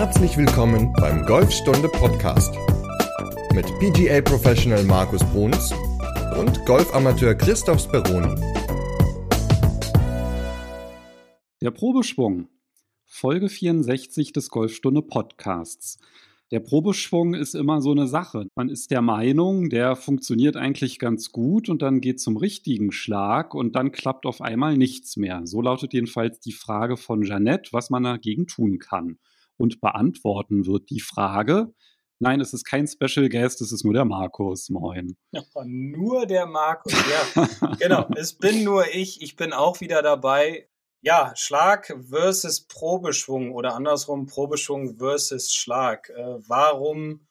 Herzlich willkommen beim Golfstunde Podcast mit PGA Professional Markus Bruns und Golfamateur Christoph Speroni. Der Probeschwung, Folge 64 des Golfstunde Podcasts. Der Probeschwung ist immer so eine Sache. Man ist der Meinung, der funktioniert eigentlich ganz gut und dann geht zum richtigen Schlag und dann klappt auf einmal nichts mehr. So lautet jedenfalls die Frage von Jeannette, was man dagegen tun kann und beantworten wird die Frage. Nein, es ist kein Special Guest, es ist nur der Markus. Moin. Ja, nur der Markus, ja. genau, es bin nur ich. Ich bin auch wieder dabei. Ja, Schlag versus Probeschwung oder andersrum Probeschwung versus Schlag. Äh, warum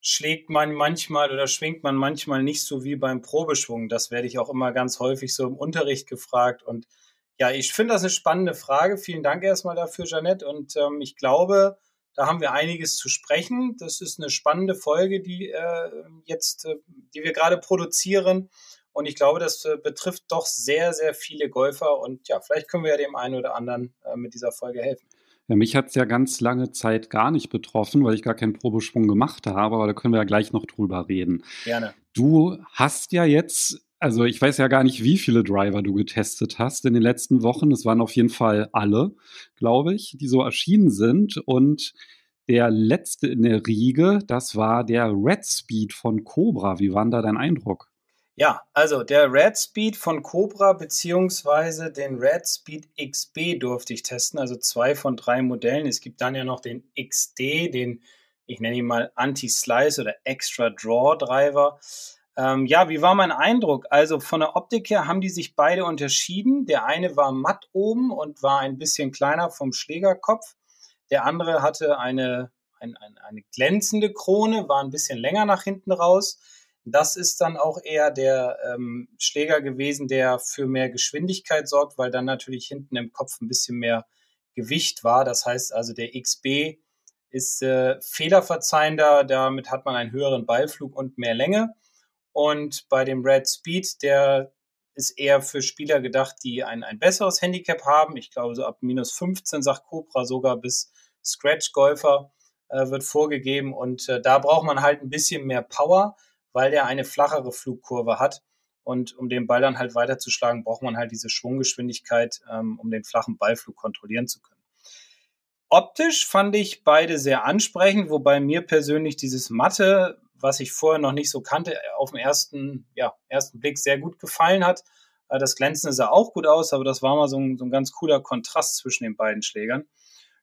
schlägt man manchmal oder schwingt man manchmal nicht so wie beim Probeschwung? Das werde ich auch immer ganz häufig so im Unterricht gefragt und ja, ich finde das eine spannende Frage. Vielen Dank erstmal dafür, Janette. Und ähm, ich glaube, da haben wir einiges zu sprechen. Das ist eine spannende Folge, die äh, jetzt, äh, die wir gerade produzieren. Und ich glaube, das äh, betrifft doch sehr, sehr viele Golfer. Und ja, vielleicht können wir ja dem einen oder anderen äh, mit dieser Folge helfen. Ja, mich hat es ja ganz lange Zeit gar nicht betroffen, weil ich gar keinen Probesprung gemacht habe, aber da können wir ja gleich noch drüber reden. Gerne. Du hast ja jetzt also ich weiß ja gar nicht, wie viele Driver du getestet hast in den letzten Wochen. Es waren auf jeden Fall alle, glaube ich, die so erschienen sind. Und der letzte in der Riege, das war der Red Speed von Cobra. Wie war da dein Eindruck? Ja, also der Red Speed von Cobra beziehungsweise den Red Speed XB durfte ich testen, also zwei von drei Modellen. Es gibt dann ja noch den XD, den ich nenne ihn mal Anti-Slice oder Extra Draw Driver. Ähm, ja, wie war mein Eindruck? Also von der Optik her haben die sich beide unterschieden. Der eine war matt oben und war ein bisschen kleiner vom Schlägerkopf. Der andere hatte eine, ein, ein, eine glänzende Krone, war ein bisschen länger nach hinten raus. Das ist dann auch eher der ähm, Schläger gewesen, der für mehr Geschwindigkeit sorgt, weil dann natürlich hinten im Kopf ein bisschen mehr Gewicht war. Das heißt also, der XB ist äh, fehlerverzeihender, damit hat man einen höheren Ballflug und mehr Länge. Und bei dem Red Speed, der ist eher für Spieler gedacht, die ein, ein besseres Handicap haben. Ich glaube, so ab minus 15 sagt Cobra sogar bis Scratch-Golfer äh, wird vorgegeben. Und äh, da braucht man halt ein bisschen mehr Power, weil der eine flachere Flugkurve hat. Und um den Ball dann halt weiterzuschlagen, braucht man halt diese Schwunggeschwindigkeit, ähm, um den flachen Ballflug kontrollieren zu können. Optisch fand ich beide sehr ansprechend, wobei mir persönlich dieses Matte was ich vorher noch nicht so kannte, auf den ersten, ja, ersten Blick sehr gut gefallen hat. Äh, das Glänzende sah auch gut aus, aber das war mal so ein, so ein ganz cooler Kontrast zwischen den beiden Schlägern.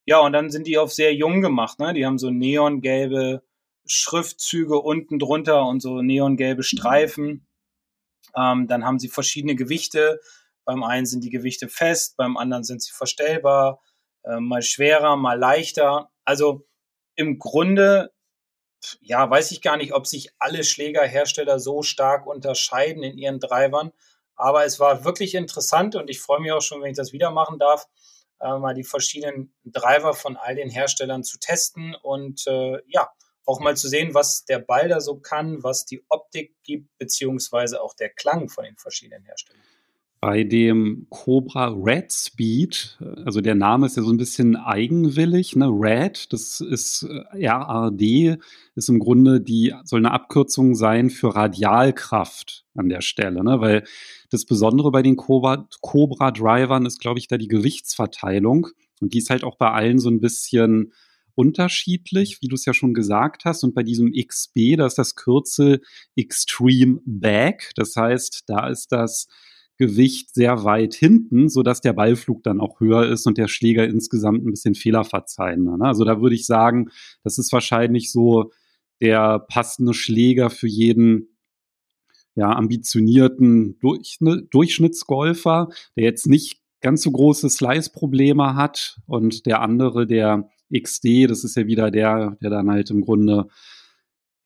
Ja, und dann sind die auf sehr jung gemacht. Ne? Die haben so neongelbe Schriftzüge unten drunter und so neongelbe Streifen. Ähm, dann haben sie verschiedene Gewichte. Beim einen sind die Gewichte fest, beim anderen sind sie verstellbar, äh, mal schwerer, mal leichter. Also im Grunde ja, weiß ich gar nicht, ob sich alle Schlägerhersteller so stark unterscheiden in ihren Drivern. Aber es war wirklich interessant und ich freue mich auch schon, wenn ich das wieder machen darf, äh, mal die verschiedenen Driver von all den Herstellern zu testen und äh, ja, auch mal zu sehen, was der Ball da so kann, was die Optik gibt, beziehungsweise auch der Klang von den verschiedenen Herstellern. Bei dem Cobra Red Speed, also der Name ist ja so ein bisschen eigenwillig, ne? Red, das ist äh, RAD, ist im Grunde die, soll eine Abkürzung sein für Radialkraft an der Stelle, ne? Weil das Besondere bei den Cobra, Cobra Drivern ist, glaube ich, da die Gewichtsverteilung. Und die ist halt auch bei allen so ein bisschen unterschiedlich, wie du es ja schon gesagt hast. Und bei diesem XB, da ist das Kürzel Extreme Back. Das heißt, da ist das Gewicht sehr weit hinten, sodass der Ballflug dann auch höher ist und der Schläger insgesamt ein bisschen fehlerverzeihender. Ne? Also da würde ich sagen, das ist wahrscheinlich so der passende Schläger für jeden ja, ambitionierten Durchschnittsgolfer, der jetzt nicht ganz so große Slice-Probleme hat und der andere, der XD, das ist ja wieder der, der dann halt im Grunde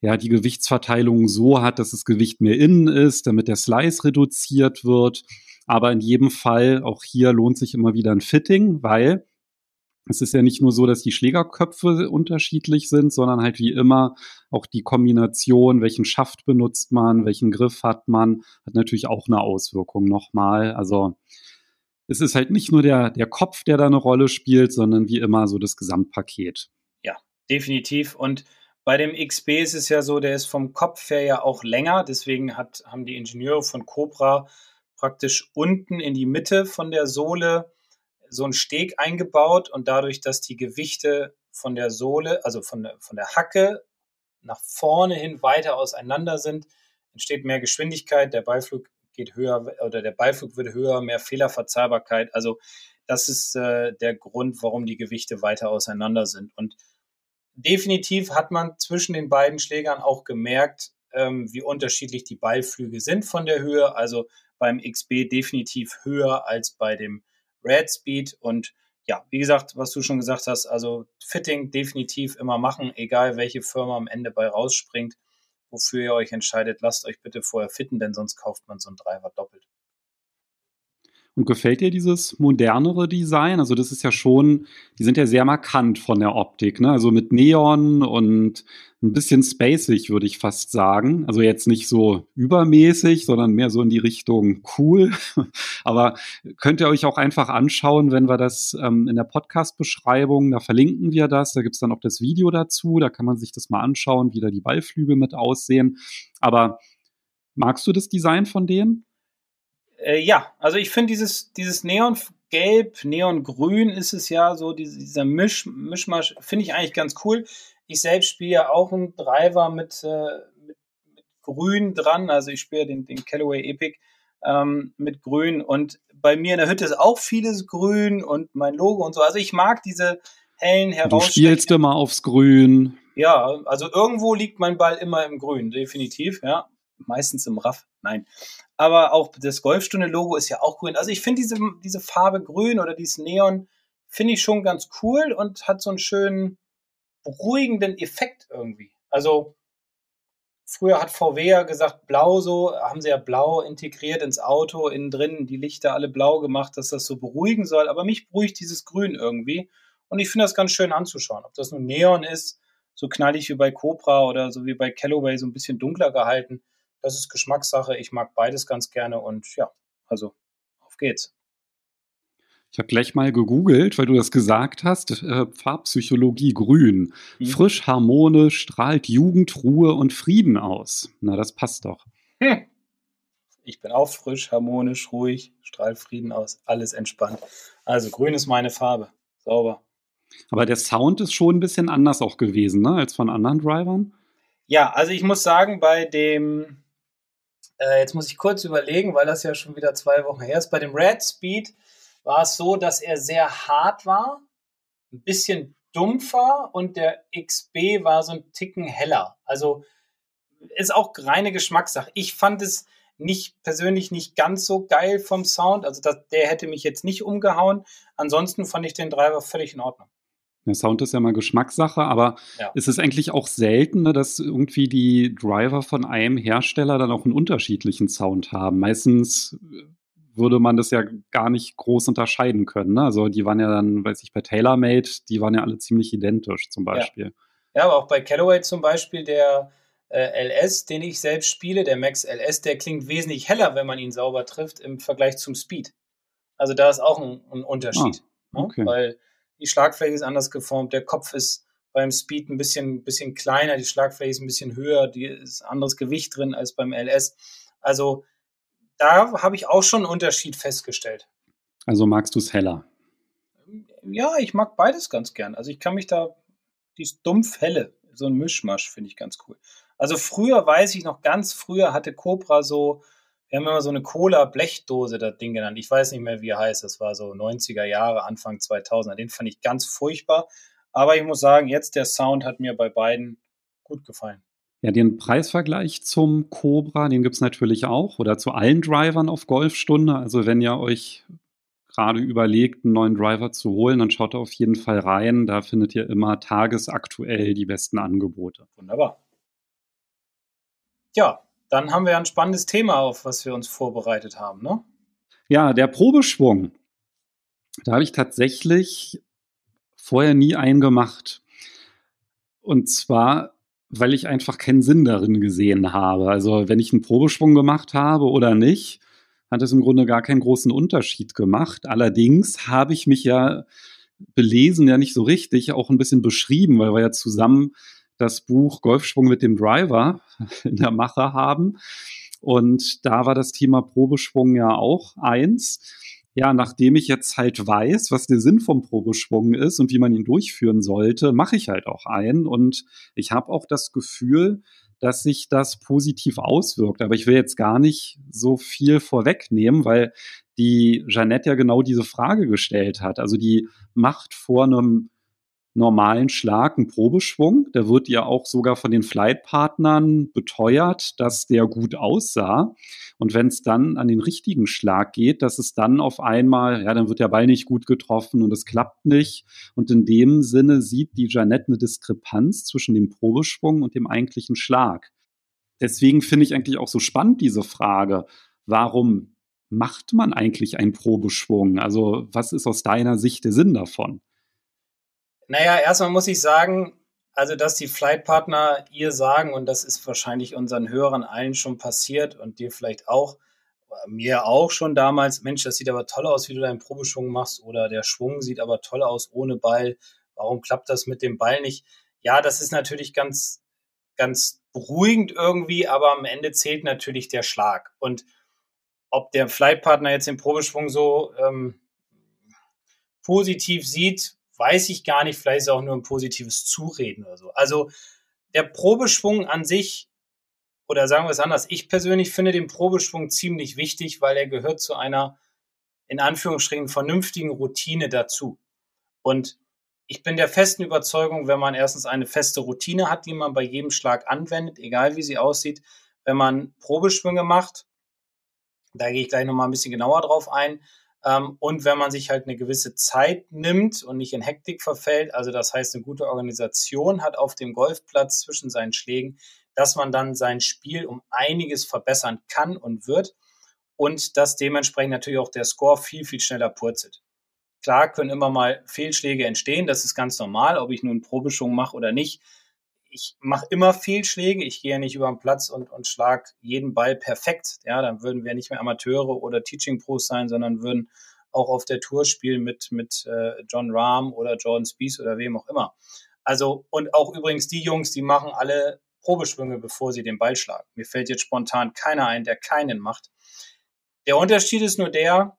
ja, die Gewichtsverteilung so hat, dass das Gewicht mehr innen ist, damit der Slice reduziert wird. Aber in jedem Fall, auch hier lohnt sich immer wieder ein Fitting, weil es ist ja nicht nur so, dass die Schlägerköpfe unterschiedlich sind, sondern halt wie immer auch die Kombination, welchen Schaft benutzt man, welchen Griff hat man, hat natürlich auch eine Auswirkung nochmal. Also es ist halt nicht nur der, der Kopf, der da eine Rolle spielt, sondern wie immer so das Gesamtpaket. Ja, definitiv. Und bei dem XB ist es ja so, der ist vom Kopf her ja auch länger. Deswegen hat, haben die Ingenieure von Cobra praktisch unten in die Mitte von der Sohle so einen Steg eingebaut und dadurch, dass die Gewichte von der Sohle, also von der, von der Hacke nach vorne hin weiter auseinander sind, entsteht mehr Geschwindigkeit, der Beiflug geht höher oder der Beiflug wird höher, mehr Fehlerverzeihbarkeit. Also das ist äh, der Grund, warum die Gewichte weiter auseinander sind. Und definitiv hat man zwischen den beiden Schlägern auch gemerkt, ähm, wie unterschiedlich die Beiflüge sind von der Höhe. Also beim XB definitiv höher als bei dem Red Speed. Und ja, wie gesagt, was du schon gesagt hast, also Fitting definitiv immer machen, egal welche Firma am Ende bei rausspringt wofür ihr euch entscheidet, lasst euch bitte vorher fitten, denn sonst kauft man so einen Driver doppelt. Und gefällt dir dieses modernere Design? Also das ist ja schon, die sind ja sehr markant von der Optik, ne? Also mit Neon und ein bisschen spacig, würde ich fast sagen. Also jetzt nicht so übermäßig, sondern mehr so in die Richtung cool. Aber könnt ihr euch auch einfach anschauen, wenn wir das ähm, in der Podcast-Beschreibung, da verlinken wir das, da gibt's dann auch das Video dazu, da kann man sich das mal anschauen, wie da die Ballflüge mit aussehen. Aber magst du das Design von denen? Äh, ja, also ich finde dieses, dieses Neongelb, Neongrün ist es ja so, diese, dieser Misch, Mischmasch finde ich eigentlich ganz cool. Ich selbst spiele ja auch einen Driver mit, äh, mit, mit, Grün dran, also ich spiele den, den Callaway Epic ähm, mit Grün und bei mir in der Hütte ist auch vieles Grün und mein Logo und so. Also ich mag diese hellen heraus. Du spielst immer aufs Grün. Ja, also irgendwo liegt mein Ball immer im Grün, definitiv, ja. Meistens im Raff, nein aber auch das Golfstunde-Logo ist ja auch grün. Also ich finde diese, diese Farbe grün oder dieses Neon finde ich schon ganz cool und hat so einen schönen beruhigenden Effekt irgendwie. Also früher hat VW ja gesagt, blau so, haben sie ja blau integriert ins Auto, innen drin die Lichter alle blau gemacht, dass das so beruhigen soll. Aber mich beruhigt dieses Grün irgendwie. Und ich finde das ganz schön anzuschauen. Ob das nun Neon ist, so knallig wie bei Cobra oder so wie bei Callaway, so ein bisschen dunkler gehalten. Das ist Geschmackssache. Ich mag beides ganz gerne und ja, also auf geht's. Ich habe gleich mal gegoogelt, weil du das gesagt hast. Äh, Farbpsychologie grün. Mhm. Frisch, harmonisch, strahlt Jugend, Ruhe und Frieden aus. Na, das passt doch. Hm. Ich bin auch frisch, harmonisch, ruhig, strahlt Frieden aus. Alles entspannt. Also grün ist meine Farbe. Sauber. Aber der Sound ist schon ein bisschen anders auch gewesen, ne, als von anderen Drivern. Ja, also ich muss sagen, bei dem äh, jetzt muss ich kurz überlegen, weil das ja schon wieder zwei Wochen her ist. Bei dem Red Speed war es so, dass er sehr hart war, ein bisschen dumpfer und der XB war so ein Ticken heller. Also ist auch reine Geschmackssache. Ich fand es nicht persönlich nicht ganz so geil vom Sound. Also das, der hätte mich jetzt nicht umgehauen. Ansonsten fand ich den Driver völlig in Ordnung. Der Sound ist ja mal Geschmackssache, aber ja. ist es eigentlich auch selten, ne, dass irgendwie die Driver von einem Hersteller dann auch einen unterschiedlichen Sound haben? Meistens würde man das ja gar nicht groß unterscheiden können. Ne? Also die waren ja dann, weiß ich, bei TaylorMade, die waren ja alle ziemlich identisch zum Beispiel. Ja, ja aber auch bei Callaway zum Beispiel, der äh, LS, den ich selbst spiele, der Max LS, der klingt wesentlich heller, wenn man ihn sauber trifft, im Vergleich zum Speed. Also da ist auch ein, ein Unterschied. Ah, okay. ne? Weil die Schlagfläche ist anders geformt, der Kopf ist beim Speed ein bisschen, bisschen kleiner, die Schlagfläche ist ein bisschen höher, die ist anderes Gewicht drin als beim LS. Also da habe ich auch schon einen Unterschied festgestellt. Also magst du es heller? Ja, ich mag beides ganz gern. Also ich kann mich da, die ist dumpf helle, so ein Mischmasch finde ich ganz cool. Also früher weiß ich noch ganz früher hatte Cobra so wir haben immer so eine Cola-Blechdose, das Ding genannt. Ich weiß nicht mehr, wie er heißt. Das war so 90er Jahre, Anfang 2000er. Den fand ich ganz furchtbar. Aber ich muss sagen, jetzt der Sound hat mir bei beiden gut gefallen. Ja, den Preisvergleich zum Cobra, den gibt es natürlich auch oder zu allen Drivern auf Golfstunde. Also wenn ihr euch gerade überlegt, einen neuen Driver zu holen, dann schaut auf jeden Fall rein. Da findet ihr immer tagesaktuell die besten Angebote. Wunderbar. Ja, dann haben wir ein spannendes Thema, auf was wir uns vorbereitet haben, ne? Ja, der Probeschwung. Da habe ich tatsächlich vorher nie einen gemacht. Und zwar, weil ich einfach keinen Sinn darin gesehen habe. Also, wenn ich einen Probeschwung gemacht habe oder nicht, hat es im Grunde gar keinen großen Unterschied gemacht. Allerdings habe ich mich ja belesen, ja nicht so richtig, auch ein bisschen beschrieben, weil wir ja zusammen das Buch Golfschwung mit dem Driver in der Mache haben. Und da war das Thema Probeschwung ja auch eins. Ja, nachdem ich jetzt halt weiß, was der Sinn vom Probeschwung ist und wie man ihn durchführen sollte, mache ich halt auch einen. Und ich habe auch das Gefühl, dass sich das positiv auswirkt. Aber ich will jetzt gar nicht so viel vorwegnehmen, weil die Jeannette ja genau diese Frage gestellt hat. Also die macht vor einem normalen Schlag einen Probeschwung. Der wird ja auch sogar von den Flightpartnern beteuert, dass der gut aussah. Und wenn es dann an den richtigen Schlag geht, dass es dann auf einmal, ja, dann wird der Ball nicht gut getroffen und es klappt nicht. Und in dem Sinne sieht die Jeannette eine Diskrepanz zwischen dem Probeschwung und dem eigentlichen Schlag. Deswegen finde ich eigentlich auch so spannend diese Frage. Warum macht man eigentlich einen Probeschwung? Also was ist aus deiner Sicht der Sinn davon? Naja, erstmal muss ich sagen, also dass die Flightpartner ihr sagen, und das ist wahrscheinlich unseren Hörern allen schon passiert und dir vielleicht auch, mir auch schon damals, Mensch, das sieht aber toll aus, wie du deinen Probeschwung machst, oder der Schwung sieht aber toll aus ohne Ball. Warum klappt das mit dem Ball nicht? Ja, das ist natürlich ganz, ganz beruhigend irgendwie, aber am Ende zählt natürlich der Schlag. Und ob der Flightpartner jetzt den Probeschwung so ähm, positiv sieht, weiß ich gar nicht, vielleicht ist es auch nur ein positives Zureden oder so. Also der Probeschwung an sich, oder sagen wir es anders, ich persönlich finde den Probeschwung ziemlich wichtig, weil er gehört zu einer, in Anführungsstrichen, vernünftigen Routine dazu. Und ich bin der festen Überzeugung, wenn man erstens eine feste Routine hat, die man bei jedem Schlag anwendet, egal wie sie aussieht, wenn man Probeschwünge macht, da gehe ich gleich nochmal ein bisschen genauer drauf ein, und wenn man sich halt eine gewisse Zeit nimmt und nicht in Hektik verfällt, also das heißt eine gute Organisation hat auf dem Golfplatz zwischen seinen Schlägen, dass man dann sein Spiel um einiges verbessern kann und wird und dass dementsprechend natürlich auch der Score viel, viel schneller purzelt. Klar können immer mal Fehlschläge entstehen, das ist ganz normal, ob ich nun Probeschwung mache oder nicht ich mache immer Fehlschläge. Ich gehe nicht über den Platz und, und schlag jeden Ball perfekt. Ja, dann würden wir nicht mehr Amateure oder Teaching Pros sein, sondern würden auch auf der Tour spielen mit, mit äh, John Rahm oder Jordan Spieth oder wem auch immer. Also, und auch übrigens die Jungs, die machen alle Probeschwünge, bevor sie den Ball schlagen. Mir fällt jetzt spontan keiner ein, der keinen macht. Der Unterschied ist nur der,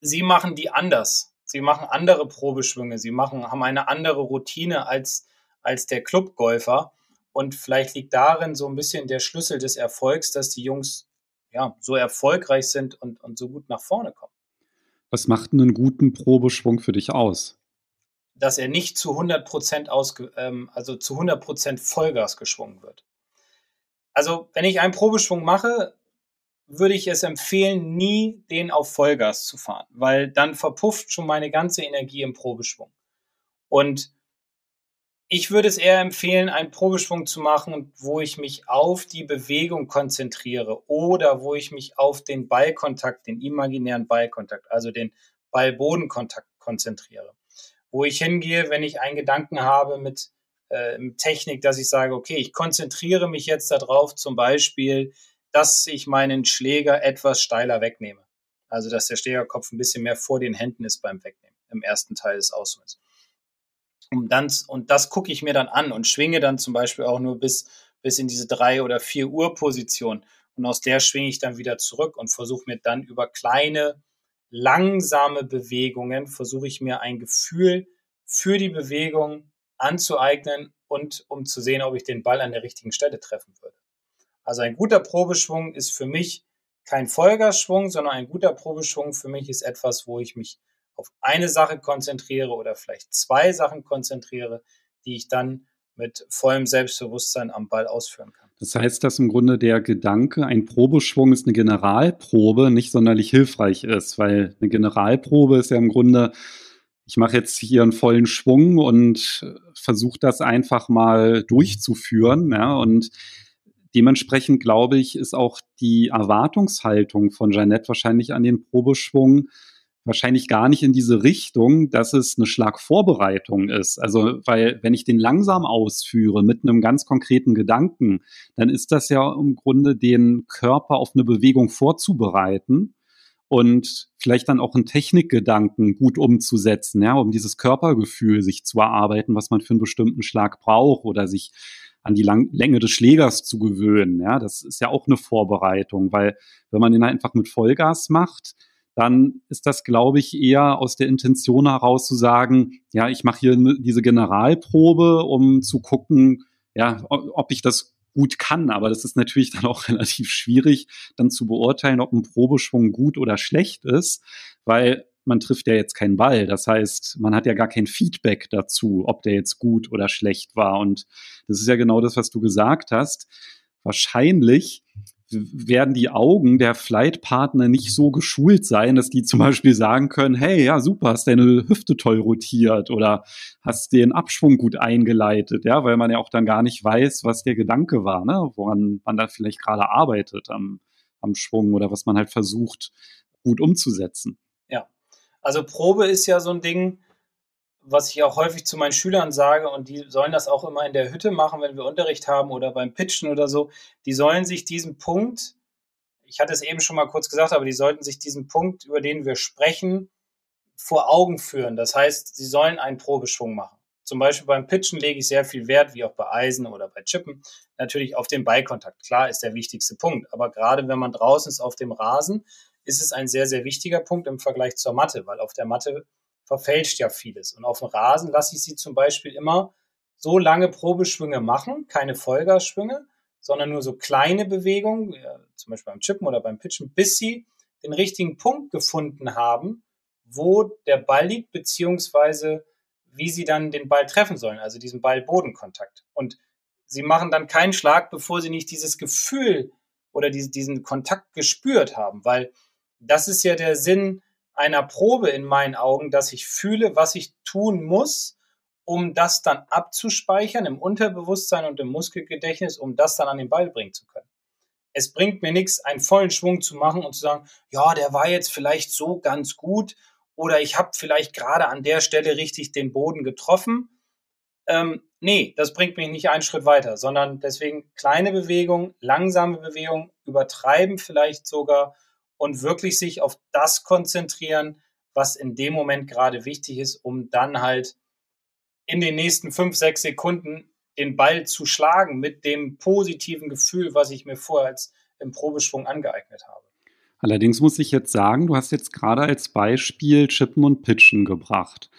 sie machen die anders. Sie machen andere Probeschwünge. Sie machen, haben eine andere Routine als als der Clubgolfer. Und vielleicht liegt darin so ein bisschen der Schlüssel des Erfolgs, dass die Jungs ja so erfolgreich sind und, und so gut nach vorne kommen. Was macht einen guten Probeschwung für dich aus? Dass er nicht zu 100 Prozent ähm, also zu 100 Prozent Vollgas geschwungen wird. Also, wenn ich einen Probeschwung mache, würde ich es empfehlen, nie den auf Vollgas zu fahren, weil dann verpufft schon meine ganze Energie im Probeschwung. Und ich würde es eher empfehlen, einen Probeschwung zu machen, wo ich mich auf die Bewegung konzentriere oder wo ich mich auf den Ballkontakt, den imaginären Ballkontakt, also den Ball-Boden-Kontakt konzentriere. Wo ich hingehe, wenn ich einen Gedanken habe mit, äh, Technik, dass ich sage, okay, ich konzentriere mich jetzt darauf, zum Beispiel, dass ich meinen Schläger etwas steiler wegnehme. Also, dass der Schlägerkopf ein bisschen mehr vor den Händen ist beim Wegnehmen im ersten Teil des Aushols. Und, dann, und das gucke ich mir dann an und schwinge dann zum Beispiel auch nur bis, bis in diese drei oder vier Uhr Position. Und aus der schwinge ich dann wieder zurück und versuche mir dann über kleine, langsame Bewegungen, versuche ich mir ein Gefühl für die Bewegung anzueignen und um zu sehen, ob ich den Ball an der richtigen Stelle treffen würde. Also ein guter Probeschwung ist für mich kein Vollgasschwung, sondern ein guter Probeschwung für mich ist etwas, wo ich mich auf eine Sache konzentriere oder vielleicht zwei Sachen konzentriere, die ich dann mit vollem Selbstbewusstsein am Ball ausführen kann. Das heißt, dass im Grunde der Gedanke, ein Probeschwung ist eine Generalprobe, nicht sonderlich hilfreich ist, weil eine Generalprobe ist ja im Grunde, ich mache jetzt hier einen vollen Schwung und versuche das einfach mal durchzuführen. Ja, und dementsprechend glaube ich, ist auch die Erwartungshaltung von Jeannette wahrscheinlich an den Probeschwung wahrscheinlich gar nicht in diese Richtung, dass es eine Schlagvorbereitung ist. Also, weil wenn ich den langsam ausführe mit einem ganz konkreten Gedanken, dann ist das ja im Grunde den Körper auf eine Bewegung vorzubereiten. und vielleicht dann auch einen Technikgedanken gut umzusetzen, ja, um dieses Körpergefühl sich zu erarbeiten, was man für einen bestimmten Schlag braucht oder sich an die Lang Länge des Schlägers zu gewöhnen. Ja, das ist ja auch eine Vorbereitung, weil wenn man den einfach mit Vollgas macht, dann ist das, glaube ich, eher aus der Intention heraus zu sagen, ja, ich mache hier diese Generalprobe, um zu gucken, ja, ob ich das gut kann. Aber das ist natürlich dann auch relativ schwierig, dann zu beurteilen, ob ein Probeschwung gut oder schlecht ist, weil man trifft ja jetzt keinen Ball. Das heißt, man hat ja gar kein Feedback dazu, ob der jetzt gut oder schlecht war. Und das ist ja genau das, was du gesagt hast. Wahrscheinlich werden die Augen der Flightpartner nicht so geschult sein, dass die zum Beispiel sagen können, hey, ja, super, hast deine Hüfte toll rotiert oder hast den Abschwung gut eingeleitet, ja, weil man ja auch dann gar nicht weiß, was der Gedanke war, ne, woran man da vielleicht gerade arbeitet am, am Schwung oder was man halt versucht, gut umzusetzen. Ja, also Probe ist ja so ein Ding, was ich auch häufig zu meinen Schülern sage, und die sollen das auch immer in der Hütte machen, wenn wir Unterricht haben oder beim Pitchen oder so, die sollen sich diesen Punkt, ich hatte es eben schon mal kurz gesagt, aber die sollten sich diesen Punkt, über den wir sprechen, vor Augen führen. Das heißt, sie sollen einen Probeschwung machen. Zum Beispiel beim Pitchen lege ich sehr viel Wert, wie auch bei Eisen oder bei Chippen, natürlich auf den Ballkontakt. Klar ist der wichtigste Punkt, aber gerade wenn man draußen ist auf dem Rasen, ist es ein sehr, sehr wichtiger Punkt im Vergleich zur Matte, weil auf der Matte verfälscht ja vieles. Und auf dem Rasen lasse ich sie zum Beispiel immer so lange Probeschwünge machen, keine Vollgasschwünge, sondern nur so kleine Bewegungen, ja, zum Beispiel beim Chippen oder beim Pitchen, bis sie den richtigen Punkt gefunden haben, wo der Ball liegt, beziehungsweise wie sie dann den Ball treffen sollen, also diesen Ball-Bodenkontakt. Und sie machen dann keinen Schlag, bevor sie nicht dieses Gefühl oder diesen Kontakt gespürt haben, weil das ist ja der Sinn einer Probe in meinen Augen, dass ich fühle, was ich tun muss, um das dann abzuspeichern im Unterbewusstsein und im Muskelgedächtnis, um das dann an den Ball bringen zu können. Es bringt mir nichts, einen vollen Schwung zu machen und zu sagen, ja, der war jetzt vielleicht so ganz gut oder ich habe vielleicht gerade an der Stelle richtig den Boden getroffen. Ähm, nee, das bringt mich nicht einen Schritt weiter, sondern deswegen kleine Bewegung, langsame Bewegung, übertreiben vielleicht sogar und wirklich sich auf das konzentrieren, was in dem Moment gerade wichtig ist, um dann halt in den nächsten fünf, sechs Sekunden den Ball zu schlagen mit dem positiven Gefühl, was ich mir vorher als im Probeschwung angeeignet habe. Allerdings muss ich jetzt sagen, du hast jetzt gerade als Beispiel Chippen und Pitchen gebracht.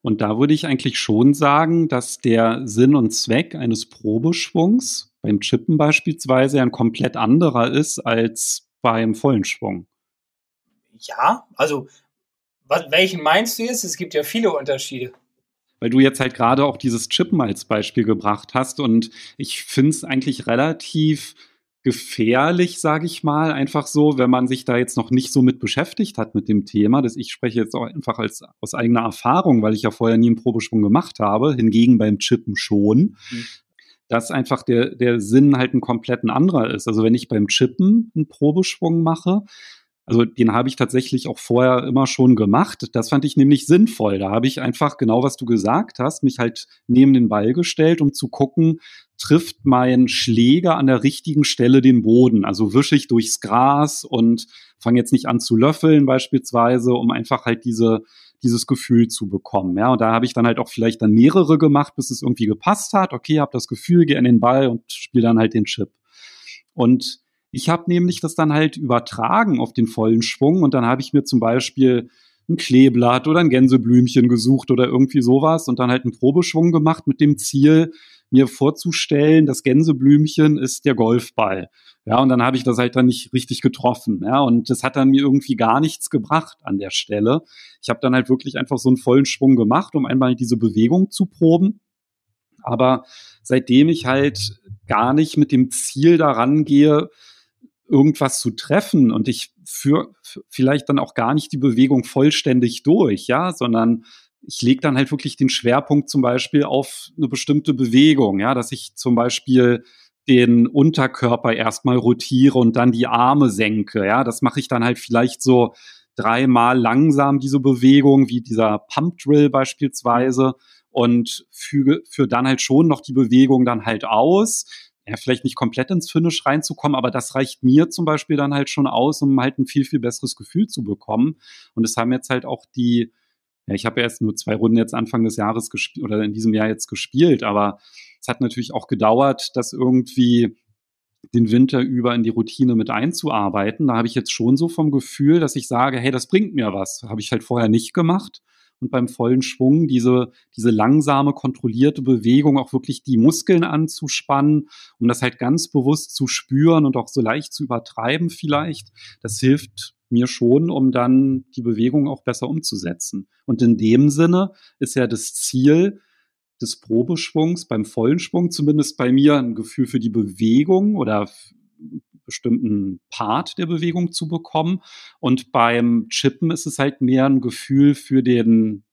Und da würde ich eigentlich schon sagen, dass der Sinn und Zweck eines Probeschwungs beim Chippen beispielsweise ein komplett anderer ist als beim vollen Schwung. Ja, also was, welchen meinst du jetzt? Es gibt ja viele Unterschiede. Weil du jetzt halt gerade auch dieses Chippen als Beispiel gebracht hast und ich finde es eigentlich relativ gefährlich, sage ich mal, einfach so, wenn man sich da jetzt noch nicht so mit beschäftigt hat mit dem Thema. Das ich spreche jetzt auch einfach als aus eigener Erfahrung, weil ich ja vorher nie einen Probesprung gemacht habe, hingegen beim Chippen schon. Mhm dass einfach der, der Sinn halt ein kompletten anderer ist. Also wenn ich beim Chippen einen Probeschwung mache, also den habe ich tatsächlich auch vorher immer schon gemacht. Das fand ich nämlich sinnvoll. Da habe ich einfach genau, was du gesagt hast, mich halt neben den Ball gestellt, um zu gucken, trifft mein Schläger an der richtigen Stelle den Boden. Also wische ich durchs Gras und fange jetzt nicht an zu löffeln beispielsweise, um einfach halt diese dieses Gefühl zu bekommen. Ja, und da habe ich dann halt auch vielleicht dann mehrere gemacht, bis es irgendwie gepasst hat. Okay, habe das Gefühl, gehe an den Ball und spiele dann halt den Chip. Und ich habe nämlich das dann halt übertragen auf den vollen Schwung und dann habe ich mir zum Beispiel ein Kleeblatt oder ein Gänseblümchen gesucht oder irgendwie sowas und dann halt einen Probeschwung gemacht mit dem Ziel, mir vorzustellen, das Gänseblümchen ist der Golfball. Ja, und dann habe ich das halt dann nicht richtig getroffen. Ja, und das hat dann mir irgendwie gar nichts gebracht an der Stelle. Ich habe dann halt wirklich einfach so einen vollen Schwung gemacht, um einmal diese Bewegung zu proben. Aber seitdem ich halt gar nicht mit dem Ziel daran gehe, irgendwas zu treffen und ich führe vielleicht dann auch gar nicht die Bewegung vollständig durch, ja, sondern ich lege dann halt wirklich den Schwerpunkt zum Beispiel auf eine bestimmte Bewegung, ja, dass ich zum Beispiel den Unterkörper erstmal rotiere und dann die Arme senke, ja, das mache ich dann halt vielleicht so dreimal langsam diese Bewegung, wie dieser Pump Drill beispielsweise und füge für dann halt schon noch die Bewegung dann halt aus, ja, vielleicht nicht komplett ins Finish reinzukommen, aber das reicht mir zum Beispiel dann halt schon aus, um halt ein viel, viel besseres Gefühl zu bekommen. Und es haben jetzt halt auch die, ja, ich habe ja erst nur zwei Runden jetzt Anfang des Jahres gespielt oder in diesem Jahr jetzt gespielt, aber es hat natürlich auch gedauert, das irgendwie den Winter über in die Routine mit einzuarbeiten. Da habe ich jetzt schon so vom Gefühl, dass ich sage, hey, das bringt mir was. Habe ich halt vorher nicht gemacht. Und beim vollen Schwung diese, diese langsame, kontrollierte Bewegung, auch wirklich die Muskeln anzuspannen, um das halt ganz bewusst zu spüren und auch so leicht zu übertreiben vielleicht, das hilft mir schon, um dann die Bewegung auch besser umzusetzen. Und in dem Sinne ist ja das Ziel, des Probeschwungs, beim vollen Schwung zumindest bei mir ein Gefühl für die Bewegung oder bestimmten Part der Bewegung zu bekommen. Und beim Chippen ist es halt mehr ein Gefühl für den,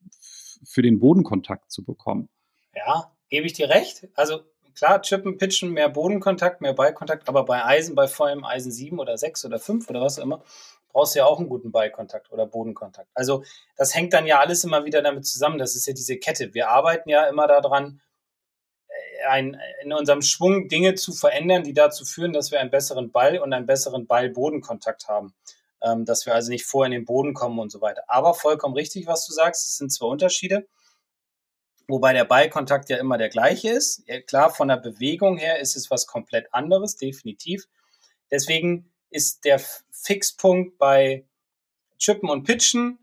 für den Bodenkontakt zu bekommen. Ja, gebe ich dir recht. Also klar, Chippen, Pitchen, mehr Bodenkontakt, mehr Ballkontakt, aber bei Eisen, bei vollem Eisen 7 oder 6 oder 5 oder was auch immer, brauchst du ja auch einen guten Ballkontakt oder Bodenkontakt. Also das hängt dann ja alles immer wieder damit zusammen. Das ist ja diese Kette. Wir arbeiten ja immer daran, äh, ein, in unserem Schwung Dinge zu verändern, die dazu führen, dass wir einen besseren Ball und einen besseren Ball-Bodenkontakt haben. Ähm, dass wir also nicht vor in den Boden kommen und so weiter. Aber vollkommen richtig, was du sagst. Es sind zwei Unterschiede. Wobei der Ballkontakt ja immer der gleiche ist. Ja, klar, von der Bewegung her ist es was komplett anderes, definitiv. Deswegen ist der Fixpunkt bei Chippen und Pitchen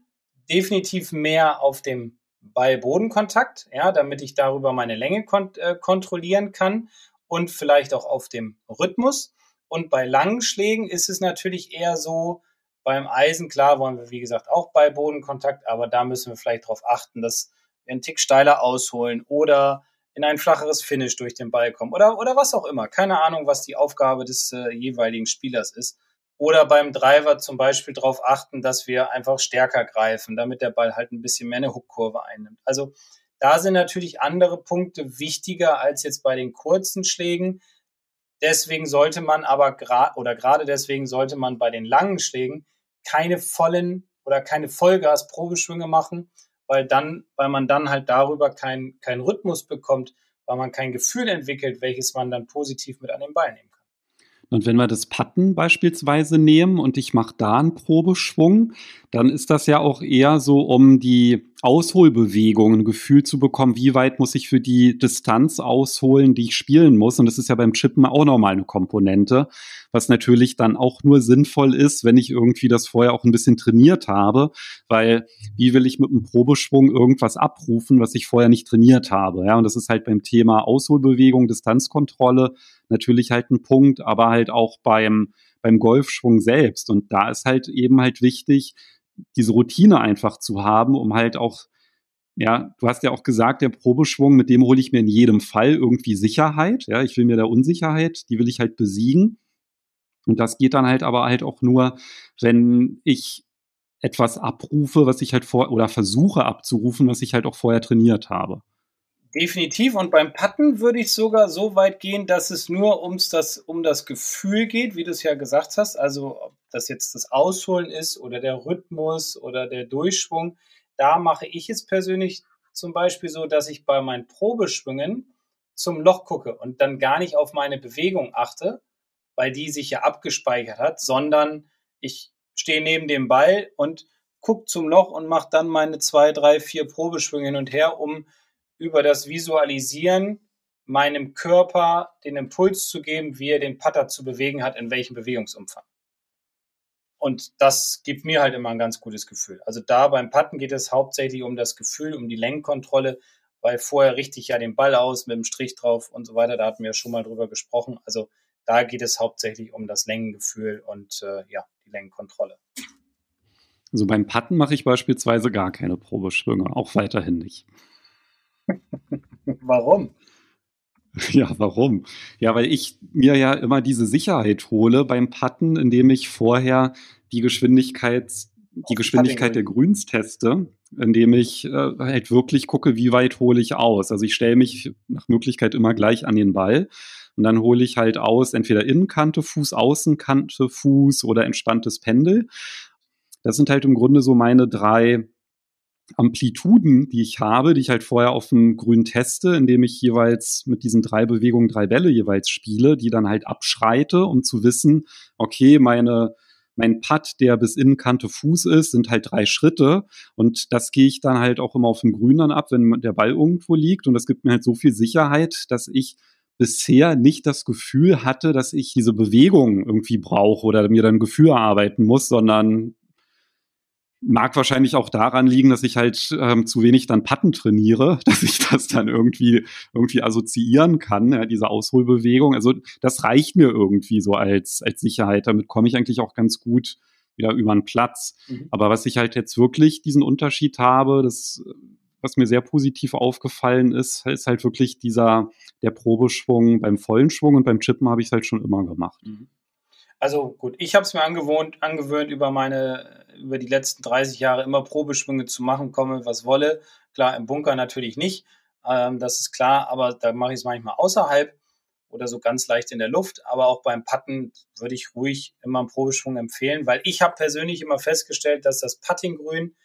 definitiv mehr auf dem Ball-Bodenkontakt, ja, damit ich darüber meine Länge kont äh, kontrollieren kann und vielleicht auch auf dem Rhythmus. Und bei langen Schlägen ist es natürlich eher so, beim Eisen, klar, wollen wir, wie gesagt, auch bei Bodenkontakt, aber da müssen wir vielleicht darauf achten, dass wir einen Tick steiler ausholen oder in ein flacheres Finish durch den Ball kommen oder, oder was auch immer. Keine Ahnung, was die Aufgabe des äh, jeweiligen Spielers ist. Oder beim Driver zum Beispiel darauf achten, dass wir einfach stärker greifen, damit der Ball halt ein bisschen mehr eine Hookkurve einnimmt. Also da sind natürlich andere Punkte wichtiger als jetzt bei den kurzen Schlägen. Deswegen sollte man aber gerade oder gerade deswegen sollte man bei den langen Schlägen keine vollen oder keine Vollgas-Probeschwünge machen, weil dann, weil man dann halt darüber keinen kein Rhythmus bekommt, weil man kein Gefühl entwickelt, welches man dann positiv mit an den Ball kann. Und wenn wir das Patten beispielsweise nehmen und ich mache da einen Probeschwung, dann ist das ja auch eher so, um die Ausholbewegung ein Gefühl zu bekommen, wie weit muss ich für die Distanz ausholen, die ich spielen muss. Und das ist ja beim Chippen auch nochmal eine Komponente, was natürlich dann auch nur sinnvoll ist, wenn ich irgendwie das vorher auch ein bisschen trainiert habe, weil wie will ich mit einem Probeschwung irgendwas abrufen, was ich vorher nicht trainiert habe. Ja, und das ist halt beim Thema Ausholbewegung, Distanzkontrolle natürlich halt ein Punkt, aber halt auch beim, beim Golfschwung selbst. Und da ist halt eben halt wichtig, diese Routine einfach zu haben, um halt auch, ja, du hast ja auch gesagt, der Probeschwung, mit dem hole ich mir in jedem Fall irgendwie Sicherheit. Ja, ich will mir da Unsicherheit, die will ich halt besiegen. Und das geht dann halt aber halt auch nur, wenn ich etwas abrufe, was ich halt vor oder versuche abzurufen, was ich halt auch vorher trainiert habe. Definitiv. Und beim Patten würde ich sogar so weit gehen, dass es nur ums das, um das Gefühl geht, wie du es ja gesagt hast. Also, ob das jetzt das Ausholen ist oder der Rhythmus oder der Durchschwung. Da mache ich es persönlich zum Beispiel so, dass ich bei meinen Probeschwüngen zum Loch gucke und dann gar nicht auf meine Bewegung achte, weil die sich ja abgespeichert hat, sondern ich stehe neben dem Ball und gucke zum Loch und mache dann meine zwei, drei, vier Probeschwünge hin und her, um über das Visualisieren meinem Körper den Impuls zu geben, wie er den Putter zu bewegen hat, in welchem Bewegungsumfang. Und das gibt mir halt immer ein ganz gutes Gefühl. Also da beim Putten geht es hauptsächlich um das Gefühl, um die Lenkkontrolle, weil vorher richte ich ja den Ball aus mit dem Strich drauf und so weiter. Da hatten wir schon mal drüber gesprochen. Also da geht es hauptsächlich um das Längengefühl und äh, ja, die Längenkontrolle. Also beim Putten mache ich beispielsweise gar keine Probeschwünge, auch weiterhin nicht. Warum? Ja, warum? Ja, weil ich mir ja immer diese Sicherheit hole beim Putten, indem ich vorher die Geschwindigkeit, die Geschwindigkeit der Grüns teste, indem ich äh, halt wirklich gucke, wie weit hole ich aus. Also ich stelle mich nach Möglichkeit immer gleich an den Ball und dann hole ich halt aus, entweder Innenkante, Fuß, Außenkante, Fuß oder entspanntes Pendel. Das sind halt im Grunde so meine drei Amplituden, die ich habe, die ich halt vorher auf dem Grün teste, indem ich jeweils mit diesen drei Bewegungen drei Bälle jeweils spiele, die dann halt abschreite, um zu wissen, okay, meine mein Putt, der bis Innenkante Fuß ist, sind halt drei Schritte. Und das gehe ich dann halt auch immer auf dem Grün dann ab, wenn der Ball irgendwo liegt. Und das gibt mir halt so viel Sicherheit, dass ich bisher nicht das Gefühl hatte, dass ich diese Bewegung irgendwie brauche oder mir dann Gefühl erarbeiten muss, sondern mag wahrscheinlich auch daran liegen, dass ich halt ähm, zu wenig dann Patten trainiere, dass ich das dann irgendwie irgendwie assoziieren kann, ja, diese Ausholbewegung. Also das reicht mir irgendwie so als als Sicherheit. Damit komme ich eigentlich auch ganz gut wieder über den Platz. Mhm. Aber was ich halt jetzt wirklich diesen Unterschied habe, das was mir sehr positiv aufgefallen ist, ist halt wirklich dieser der Probeschwung beim vollen Schwung und beim Chippen habe ich es halt schon immer gemacht. Mhm. Also gut, ich habe es mir angewohnt, angewöhnt, über meine, über die letzten 30 Jahre immer Probeschwünge zu machen, komme, was wolle. Klar, im Bunker natürlich nicht, ähm, das ist klar, aber da mache ich es manchmal außerhalb oder so ganz leicht in der Luft. Aber auch beim Putten würde ich ruhig immer einen Probeschwung empfehlen, weil ich habe persönlich immer festgestellt, dass das Puttinggrün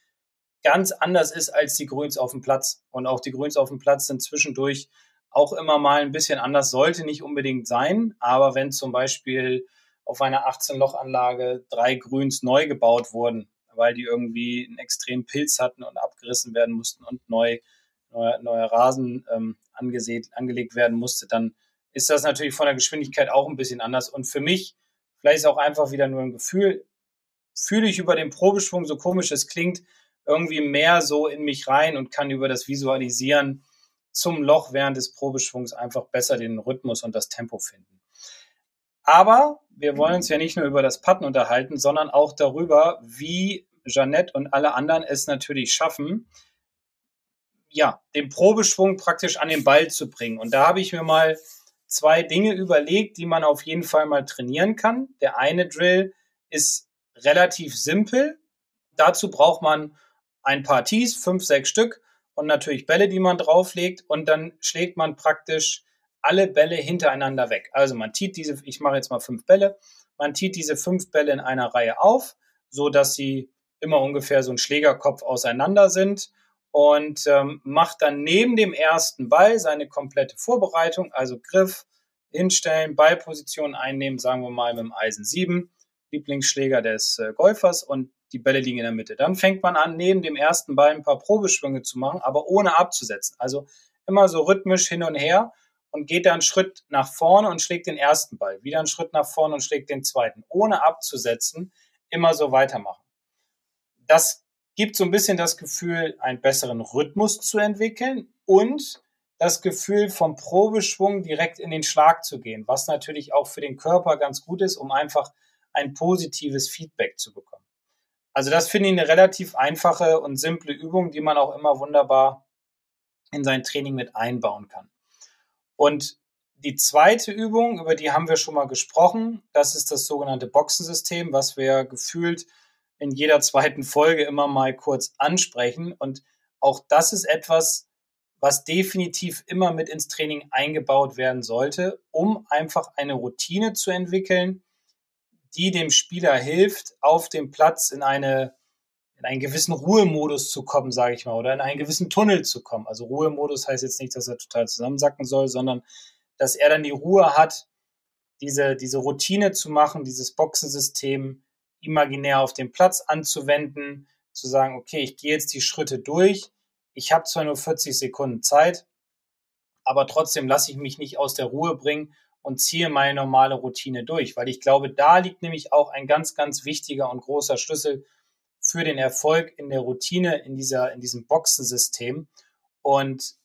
ganz anders ist als die Grüns auf dem Platz. Und auch die Grüns auf dem Platz sind zwischendurch auch immer mal ein bisschen anders, sollte nicht unbedingt sein. Aber wenn zum Beispiel auf einer 18-Loch-Anlage drei Grüns neu gebaut wurden, weil die irgendwie einen extremen Pilz hatten und abgerissen werden mussten und neu, neuer, neuer Rasen ähm, angesät, angelegt werden musste, dann ist das natürlich von der Geschwindigkeit auch ein bisschen anders. Und für mich, vielleicht ist auch einfach wieder nur ein Gefühl, fühle ich über den Probeschwung, so komisch es klingt, irgendwie mehr so in mich rein und kann über das Visualisieren zum Loch während des Probeschwungs einfach besser den Rhythmus und das Tempo finden. Aber wir wollen uns ja nicht nur über das Putten unterhalten, sondern auch darüber, wie Jeannette und alle anderen es natürlich schaffen, ja, den Probeschwung praktisch an den Ball zu bringen. Und da habe ich mir mal zwei Dinge überlegt, die man auf jeden Fall mal trainieren kann. Der eine Drill ist relativ simpel. Dazu braucht man ein paar Tees, fünf, sechs Stück und natürlich Bälle, die man drauflegt. Und dann schlägt man praktisch alle Bälle hintereinander weg. Also man zieht diese, ich mache jetzt mal fünf Bälle, man zieht diese fünf Bälle in einer Reihe auf, so dass sie immer ungefähr so ein Schlägerkopf auseinander sind und ähm, macht dann neben dem ersten Ball seine komplette Vorbereitung, also Griff, hinstellen, Ballposition einnehmen, sagen wir mal mit dem Eisen 7, Lieblingsschläger des äh, Golfers und die Bälle liegen in der Mitte. Dann fängt man an, neben dem ersten Ball ein paar Probeschwünge zu machen, aber ohne abzusetzen. Also immer so rhythmisch hin und her und geht dann einen Schritt nach vorne und schlägt den ersten Ball, wieder einen Schritt nach vorne und schlägt den zweiten, ohne abzusetzen, immer so weitermachen. Das gibt so ein bisschen das Gefühl, einen besseren Rhythmus zu entwickeln und das Gefühl vom Probeschwung direkt in den Schlag zu gehen, was natürlich auch für den Körper ganz gut ist, um einfach ein positives Feedback zu bekommen. Also das finde ich eine relativ einfache und simple Übung, die man auch immer wunderbar in sein Training mit einbauen kann. Und die zweite Übung, über die haben wir schon mal gesprochen, das ist das sogenannte Boxensystem, was wir gefühlt in jeder zweiten Folge immer mal kurz ansprechen. Und auch das ist etwas, was definitiv immer mit ins Training eingebaut werden sollte, um einfach eine Routine zu entwickeln, die dem Spieler hilft, auf dem Platz in eine in einen gewissen Ruhemodus zu kommen, sage ich mal, oder in einen gewissen Tunnel zu kommen. Also Ruhemodus heißt jetzt nicht, dass er total zusammensacken soll, sondern dass er dann die Ruhe hat, diese, diese Routine zu machen, dieses Boxensystem imaginär auf dem Platz anzuwenden, zu sagen, okay, ich gehe jetzt die Schritte durch. Ich habe zwar nur 40 Sekunden Zeit, aber trotzdem lasse ich mich nicht aus der Ruhe bringen und ziehe meine normale Routine durch, weil ich glaube, da liegt nämlich auch ein ganz, ganz wichtiger und großer Schlüssel für den Erfolg in der Routine, in, dieser, in diesem Boxensystem. Und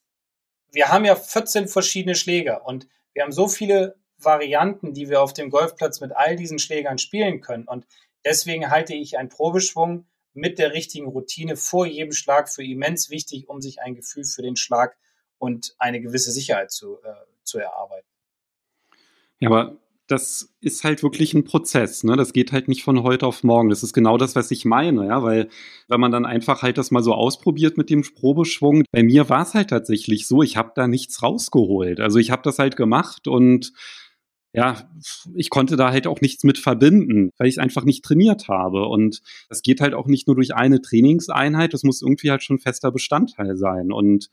wir haben ja 14 verschiedene Schläger und wir haben so viele Varianten, die wir auf dem Golfplatz mit all diesen Schlägern spielen können. Und deswegen halte ich einen Probeschwung mit der richtigen Routine vor jedem Schlag für immens wichtig, um sich ein Gefühl für den Schlag und eine gewisse Sicherheit zu, äh, zu erarbeiten. Ja, aber das ist halt wirklich ein Prozess, ne? Das geht halt nicht von heute auf morgen. Das ist genau das, was ich meine, ja, weil wenn man dann einfach halt das mal so ausprobiert mit dem Probeschwung, bei mir war es halt tatsächlich so, ich habe da nichts rausgeholt. Also ich habe das halt gemacht und ja, ich konnte da halt auch nichts mit verbinden, weil ich es einfach nicht trainiert habe. Und das geht halt auch nicht nur durch eine Trainingseinheit, das muss irgendwie halt schon fester Bestandteil sein. Und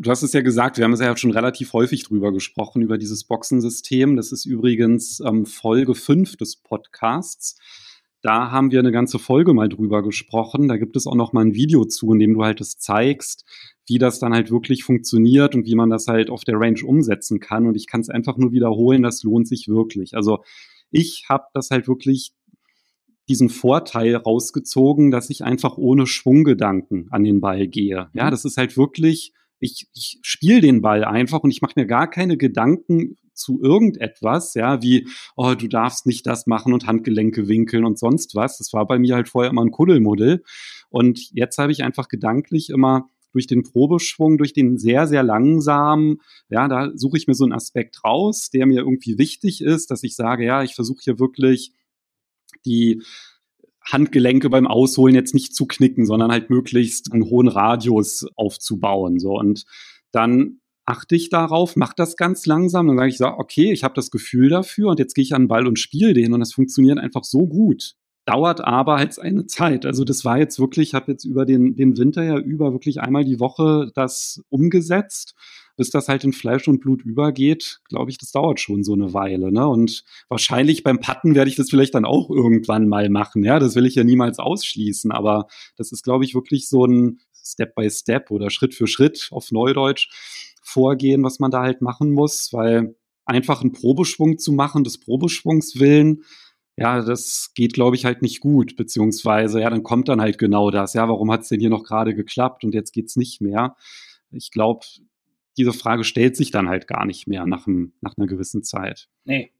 Du hast es ja gesagt, wir haben es ja schon relativ häufig drüber gesprochen, über dieses Boxensystem. Das ist übrigens ähm, Folge 5 des Podcasts. Da haben wir eine ganze Folge mal drüber gesprochen. Da gibt es auch noch mal ein Video zu, in dem du halt das zeigst, wie das dann halt wirklich funktioniert und wie man das halt auf der Range umsetzen kann. Und ich kann es einfach nur wiederholen, das lohnt sich wirklich. Also ich habe das halt wirklich diesen Vorteil rausgezogen, dass ich einfach ohne Schwunggedanken an den Ball gehe. Ja, das ist halt wirklich ich, ich spiele den Ball einfach und ich mache mir gar keine Gedanken zu irgendetwas, ja, wie, oh, du darfst nicht das machen und Handgelenke winkeln und sonst was. Das war bei mir halt vorher immer ein Kuddelmuddel. Und jetzt habe ich einfach gedanklich immer durch den Probeschwung, durch den sehr, sehr langsamen, ja, da suche ich mir so einen Aspekt raus, der mir irgendwie wichtig ist, dass ich sage, ja, ich versuche hier wirklich die Handgelenke beim Ausholen jetzt nicht zu knicken, sondern halt möglichst einen hohen Radius aufzubauen. So und dann achte ich darauf, mache das ganz langsam, dann sage ich so, okay, ich habe das Gefühl dafür und jetzt gehe ich an den Ball und spiele den und das funktioniert einfach so gut. Dauert aber halt eine Zeit. Also das war jetzt wirklich, ich habe jetzt über den, den Winter ja über wirklich einmal die Woche das umgesetzt bis das halt in Fleisch und Blut übergeht, glaube ich, das dauert schon so eine Weile. Ne? Und wahrscheinlich beim Patten werde ich das vielleicht dann auch irgendwann mal machen. Ja, das will ich ja niemals ausschließen. Aber das ist, glaube ich, wirklich so ein Step by Step oder Schritt für Schritt auf Neudeutsch Vorgehen, was man da halt machen muss, weil einfach einen Probeschwung zu machen, des Probeschwungs willen, ja, das geht, glaube ich, halt nicht gut, beziehungsweise, ja, dann kommt dann halt genau das, ja, warum hat es denn hier noch gerade geklappt und jetzt geht's nicht mehr? Ich glaube, diese Frage stellt sich dann halt gar nicht mehr nach, einem, nach einer gewissen Zeit. Nee.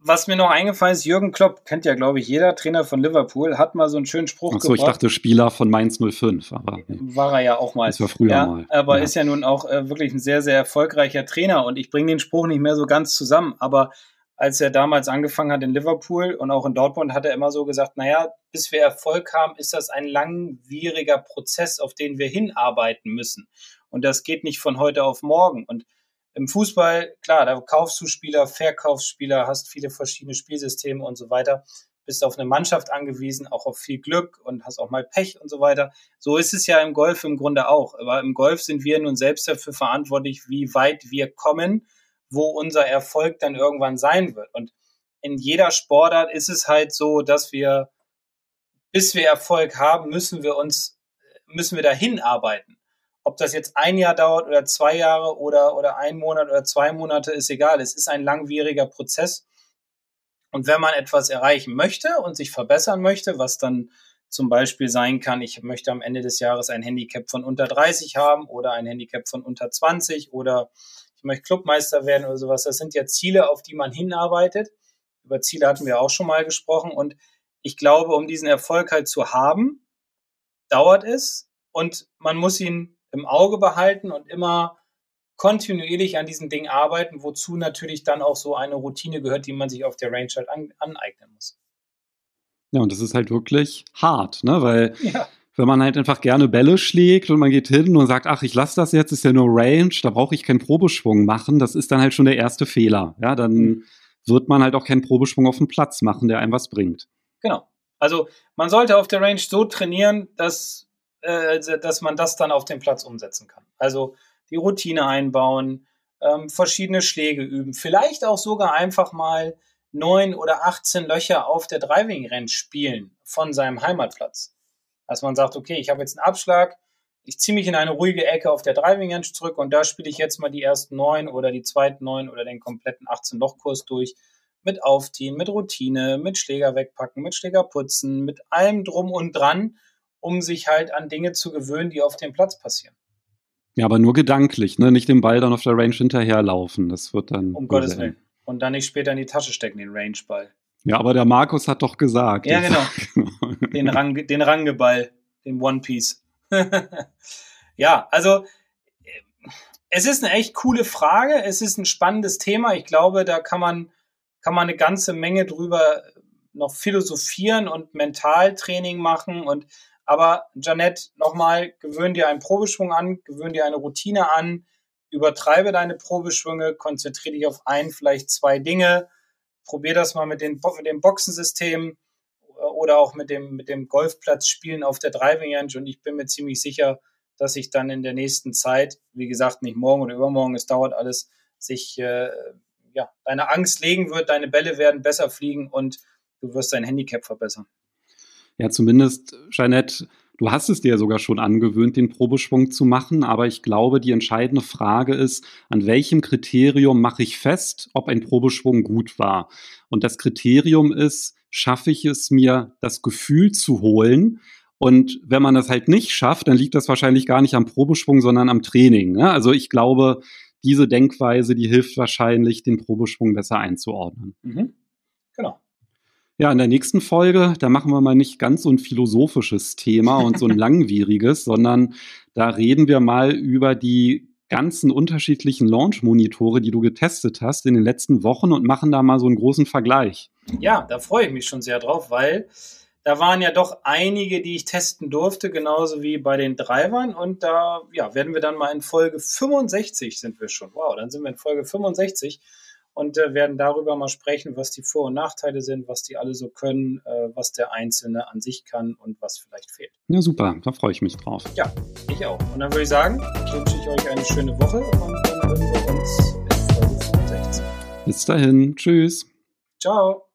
Was mir noch eingefallen ist, Jürgen Klopp, kennt ja, glaube ich, jeder Trainer von Liverpool, hat mal so einen schönen Spruch Ach so, gebracht. ich dachte Spieler von Mainz 05, aber. Nee. War er ja auch mal. Das war früher ja, mal. Aber ja. ist ja nun auch äh, wirklich ein sehr, sehr erfolgreicher Trainer und ich bringe den Spruch nicht mehr so ganz zusammen, aber als er damals angefangen hat in Liverpool und auch in Dortmund, hat er immer so gesagt, naja, bis wir Erfolg haben, ist das ein langwieriger Prozess, auf den wir hinarbeiten müssen. Und das geht nicht von heute auf morgen. Und im Fußball, klar, da kaufst du Spieler, verkaufst Spieler, hast viele verschiedene Spielsysteme und so weiter, bist auf eine Mannschaft angewiesen, auch auf viel Glück und hast auch mal Pech und so weiter. So ist es ja im Golf im Grunde auch. Aber im Golf sind wir nun selbst dafür verantwortlich, wie weit wir kommen, wo unser Erfolg dann irgendwann sein wird. Und in jeder Sportart ist es halt so, dass wir, bis wir Erfolg haben, müssen wir uns, müssen wir dahin arbeiten. Ob das jetzt ein Jahr dauert oder zwei Jahre oder, oder ein Monat oder zwei Monate, ist egal. Es ist ein langwieriger Prozess. Und wenn man etwas erreichen möchte und sich verbessern möchte, was dann zum Beispiel sein kann, ich möchte am Ende des Jahres ein Handicap von unter 30 haben oder ein Handicap von unter 20 oder ich möchte Clubmeister werden oder sowas. Das sind ja Ziele, auf die man hinarbeitet. Über Ziele hatten wir auch schon mal gesprochen. Und ich glaube, um diesen Erfolg halt zu haben, dauert es und man muss ihn im Auge behalten und immer kontinuierlich an diesen Dingen arbeiten, wozu natürlich dann auch so eine Routine gehört, die man sich auf der Range halt an, aneignen muss. Ja, und das ist halt wirklich hart, ne? Weil ja. wenn man halt einfach gerne Bälle schlägt und man geht hin und sagt, ach, ich lasse das jetzt, ist ja nur Range, da brauche ich keinen Probeschwung machen, das ist dann halt schon der erste Fehler. Ja, dann mhm. wird man halt auch keinen Probeschwung auf dem Platz machen, der einem was bringt. Genau. Also man sollte auf der Range so trainieren, dass äh, dass man das dann auf dem Platz umsetzen kann. Also die Routine einbauen, ähm, verschiedene Schläge üben, vielleicht auch sogar einfach mal neun oder 18 Löcher auf der Driving Range spielen von seinem Heimatplatz. Dass man sagt, okay, ich habe jetzt einen Abschlag, ich ziehe mich in eine ruhige Ecke auf der Driving Range zurück und da spiele ich jetzt mal die ersten neun oder die zweiten neun oder den kompletten 18 Loch Kurs durch mit Aufziehen, mit Routine, mit Schläger wegpacken, mit Schläger putzen, mit allem drum und dran, um sich halt an Dinge zu gewöhnen, die auf dem Platz passieren. Ja, aber nur gedanklich, ne? Nicht den Ball dann auf der Range hinterherlaufen. Das wird dann. Um Gottes Willen. Und dann nicht später in die Tasche stecken, den Range-Ball. Ja, aber der Markus hat doch gesagt. Ja, genau. den, Rang, den Rangeball, den One Piece. ja, also es ist eine echt coole Frage. Es ist ein spannendes Thema. Ich glaube, da kann man, kann man eine ganze Menge drüber noch philosophieren und Mentaltraining machen und aber Janette, nochmal, gewöhn dir einen Probeschwung an, gewöhn dir eine Routine an, übertreibe deine Probeschwünge, konzentriere dich auf ein, vielleicht zwei Dinge, probier das mal mit, den, mit dem Boxensystem äh, oder auch mit dem, mit dem Golfplatzspielen auf der Driving Range und ich bin mir ziemlich sicher, dass sich dann in der nächsten Zeit, wie gesagt, nicht morgen oder übermorgen, es dauert alles, sich äh, ja, deine Angst legen wird, deine Bälle werden besser fliegen und du wirst dein Handicap verbessern. Ja, zumindest, Jeanette, du hast es dir sogar schon angewöhnt, den Probeschwung zu machen, aber ich glaube, die entscheidende Frage ist, an welchem Kriterium mache ich fest, ob ein Probeschwung gut war? Und das Kriterium ist, schaffe ich es mir, das Gefühl zu holen, und wenn man das halt nicht schafft, dann liegt das wahrscheinlich gar nicht am Probeschwung, sondern am Training. Ne? Also ich glaube, diese Denkweise, die hilft wahrscheinlich, den Probeschwung besser einzuordnen. Mhm. Genau. Ja, in der nächsten Folge, da machen wir mal nicht ganz so ein philosophisches Thema und so ein langwieriges, sondern da reden wir mal über die ganzen unterschiedlichen Launch-Monitore, die du getestet hast in den letzten Wochen und machen da mal so einen großen Vergleich. Ja, da freue ich mich schon sehr drauf, weil da waren ja doch einige, die ich testen durfte, genauso wie bei den Drivern. Und da ja, werden wir dann mal in Folge 65 sind wir schon. Wow, dann sind wir in Folge 65 und äh, werden darüber mal sprechen, was die Vor- und Nachteile sind, was die alle so können, äh, was der Einzelne an sich kann und was vielleicht fehlt. Ja, super, da freue ich mich drauf. Ja, ich auch. Und dann würde ich sagen, wünsche ich euch eine schöne Woche und dann hören wir uns in Folge 65. Bis dahin, tschüss. Ciao.